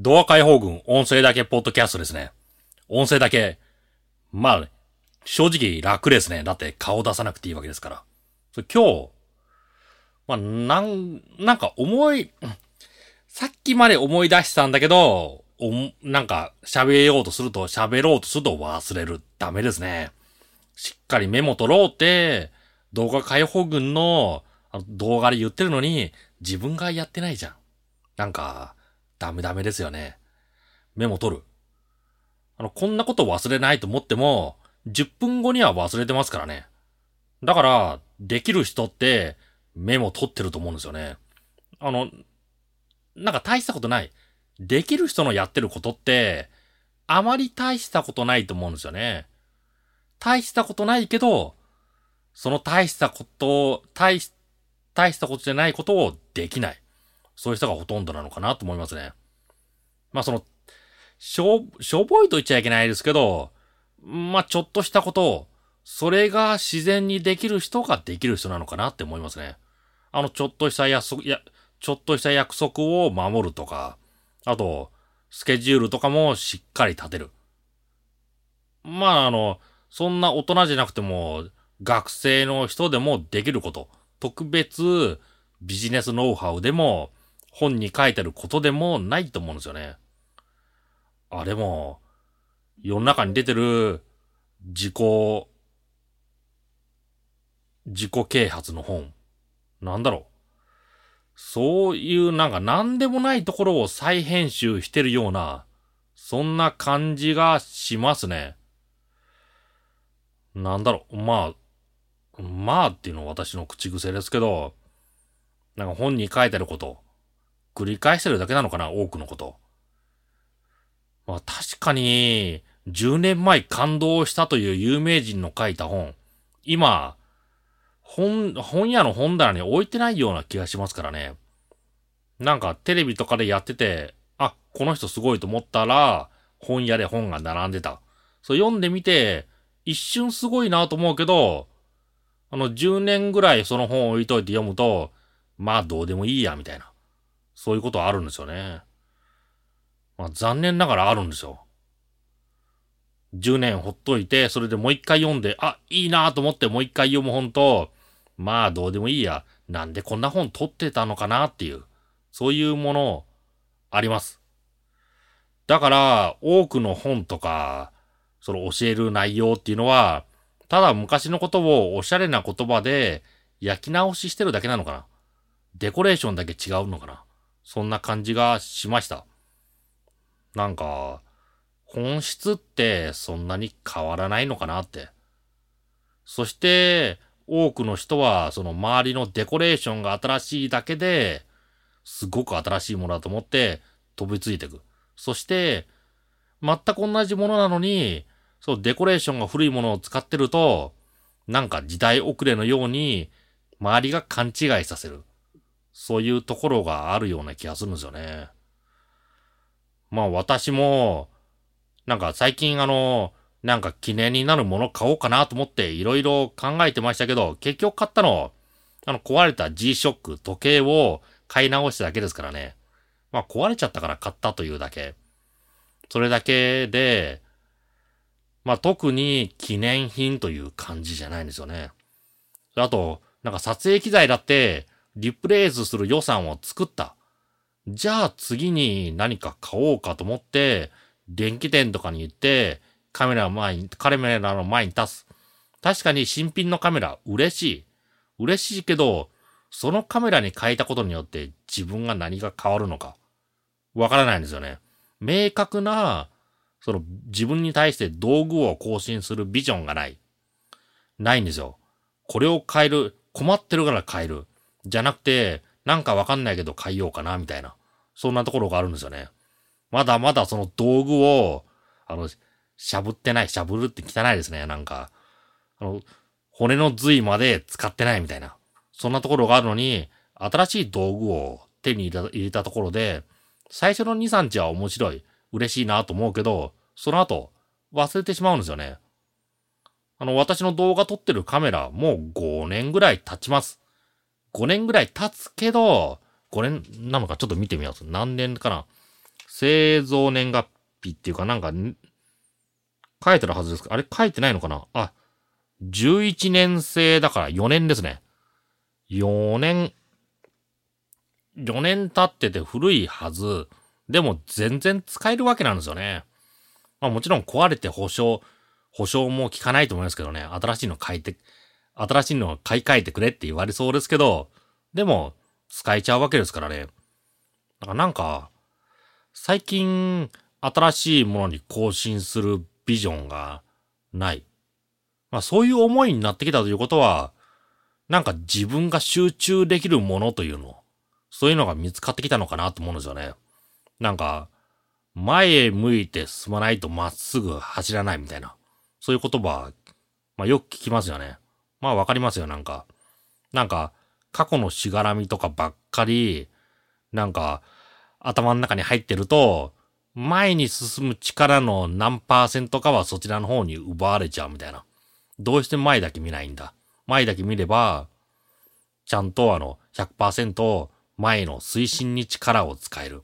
ドア解放軍音声だけポッドキャストですね。音声だけ。まあ、正直楽ですね。だって顔出さなくていいわけですから。今日、まあ、なん、なんか思い、さっきまで思い出してたんだけど、お、なんか喋ようとすると、喋ろうとすると忘れる。ダメですね。しっかりメモ取ろうって、動画解放軍のあの動画で言ってるのに、自分がやってないじゃん。なんか、ダメダメですよね。メモ取る。あの、こんなこと忘れないと思っても、10分後には忘れてますからね。だから、できる人ってメモ取ってると思うんですよね。あの、なんか大したことない。できる人のやってることって、あまり大したことないと思うんですよね。大したことないけど、その大したことを、大し、大したことじゃないことをできない。そういう人がほとんどなのかなと思いますね。まあその、しょ、しょぼいと言っちゃいけないですけど、まあちょっとしたことを、それが自然にできる人ができる人なのかなって思いますね。あの、ちょっとした約束、や、ちょっとした約束を守るとか、あと、スケジュールとかもしっかり立てる。まあ、あの、そんな大人じゃなくても、学生の人でもできること、特別ビジネスノウハウでも、本に書いてることでもないと思うんですよね。あれも、世の中に出てる自己、自己啓発の本。なんだろう。そういうなんか何でもないところを再編集してるような、そんな感じがしますね。なんだろう。まあ、まあっていうのは私の口癖ですけど、なんか本に書いてること、繰り返してるだけなのかな、多くのこと。まあ確かに、10年前感動したという有名人の書いた本、今、本、本屋の本棚に置いてないような気がしますからね。なんかテレビとかでやってて、あ、この人すごいと思ったら、本屋で本が並んでた。そう読んでみて、一瞬すごいなと思うけど、あの、10年ぐらいその本置いといて読むと、まあどうでもいいや、みたいな。そういうことあるんですよね。まあ残念ながらあるんですよ。10年ほっといて、それでもう一回読んで、あ、いいなと思ってもう一回読む本と、まあどうでもいいや。なんでこんな本取ってたのかなっていう、そういうものあります。だから、多くの本とか、その教える内容っていうのは、ただ昔のことをおしゃれな言葉で焼き直ししてるだけなのかな。デコレーションだけ違うのかな。そんな感じがしました。なんか、本質ってそんなに変わらないのかなって。そして、多くの人はその周りのデコレーションが新しいだけで、すごく新しいものだと思って飛びついていく。そして、全く同じものなのに、そうデコレーションが古いものを使ってると、なんか時代遅れのように周りが勘違いさせる。そういうところがあるような気がするんですよね。まあ私も、なんか最近あの、なんか記念になるもの買おうかなと思っていろいろ考えてましたけど、結局買ったの、あの壊れた G-SHOCK 時計を買い直しただけですからね。まあ壊れちゃったから買ったというだけ。それだけで、まあ特に記念品という感じじゃないんですよね。あと、なんか撮影機材だって、リプレイスする予算を作った。じゃあ次に何か買おうかと思って、電気店とかに行って、カメラの前に、カメラの前に立つ。確かに新品のカメラ嬉しい。嬉しいけど、そのカメラに変えたことによって自分が何が変わるのか、わからないんですよね。明確な、その自分に対して道具を更新するビジョンがない。ないんですよ。これを変える、困ってるから変える。じゃなくて、なんかわかんないけど変えようかな、みたいな。そんなところがあるんですよね。まだまだその道具を、あの、しゃぶってない、しゃぶるって汚いですね、なんか。あの、骨の髄まで使ってないみたいな。そんなところがあるのに、新しい道具を手に入れたところで、最初の2、3日は面白い、嬉しいなと思うけど、その後、忘れてしまうんですよね。あの、私の動画撮ってるカメラ、もう5年ぐらい経ちます。5年ぐらい経つけど、5年なのかちょっと見てみます。何年かな製造年月日っていうかなんか、書いてるはずですかあれ書いてないのかなあ、11年生だから4年ですね。4年、4年経ってて古いはず。でも全然使えるわけなんですよね。まあもちろん壊れて保証、保証も効かないと思いますけどね。新しいの書いて、新しいの買い替えてくれって言われそうですけど、でも使えちゃうわけですからね。だからなんか、最近新しいものに更新するビジョンがない。まあそういう思いになってきたということは、なんか自分が集中できるものというの、そういうのが見つかってきたのかなと思うんですよね。なんか、前へ向いて進まないとまっすぐ走らないみたいな。そういう言葉、まあよく聞きますよね。まあわかりますよ、なんか。なんか、過去のしがらみとかばっかり、なんか、頭の中に入ってると、前に進む力の何パーセントかはそちらの方に奪われちゃうみたいな。どうして前だけ見ないんだ。前だけ見れば、ちゃんとあの100%前の推進に力を使える。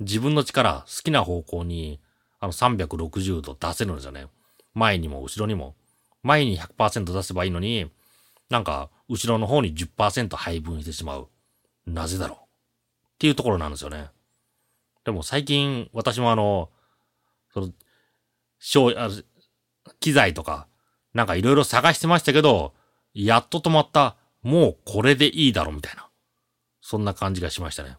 自分の力、好きな方向にあの360度出せるんですよね。前にも後ろにも。前に100%出せばいいのに、なんか後ろの方に10%配分してしまう。なぜだろう？っていうところなんですよね。でも最近私もあの、その、小、あ機材とか、なんかいろいろ探してましたけど、やっと止まった、もうこれでいいだろみたいな。そんな感じがしましたね。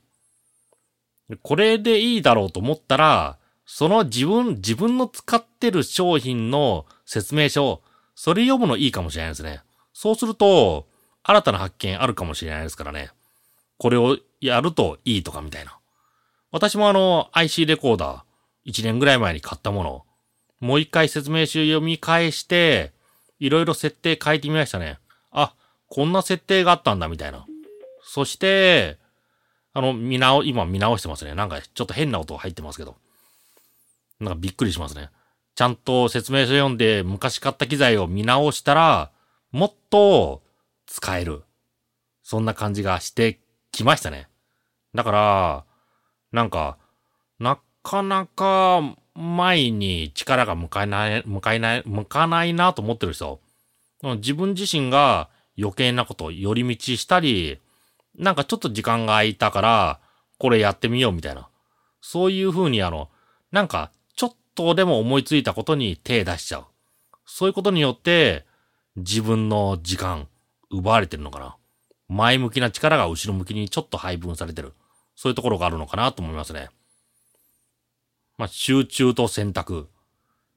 これでいいだろうと思ったら、その自分、自分の使ってる商品の説明書を、それ読むのいいかもしれないですね。そうすると、新たな発見あるかもしれないですからね。これをやるといいとかみたいな。私もあの IC レコーダー1年ぐらい前に買ったもの、もう一回説明書読み返して、いろいろ設定変えてみましたね。あ、こんな設定があったんだみたいな。そして、あの、見直、今見直してますね。なんかちょっと変な音入ってますけど。なんかびっくりしますね。ちゃんと説明書読んで昔買った機材を見直したら、もっと使える。そんな感じがしてきましたね。だから、なんか、なかなか前に力が向かない、向かない、向かないなと思ってる人。自分自身が余計なこと寄り道したり、なんかちょっと時間が空いたから、これやってみようみたいな。そういう風にあの、なんかとでも思いついたことに手出しちゃう。そういうことによって、自分の時間、奪われてるのかな。前向きな力が後ろ向きにちょっと配分されてる。そういうところがあるのかなと思いますね。まあ、集中と選択。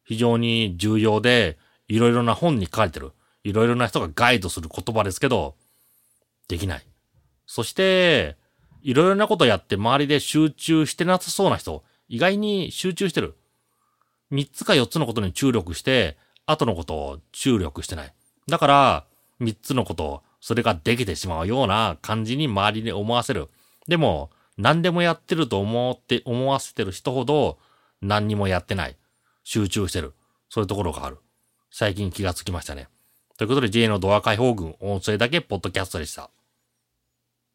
非常に重要で、いろいろな本に書かれてる。いろいろな人がガイドする言葉ですけど、できない。そして、いろいろなことやって周りで集中してなさそうな人、意外に集中してる。三つか四つのことに注力して、後のことを注力してない。だから、三つのこと、それができてしまうような感じに周りに思わせる。でも、何でもやってると思って、思わせてる人ほど、何にもやってない。集中してる。そういうところがある。最近気がつきましたね。ということで J のドア解放軍音声だけポッドキャストでした。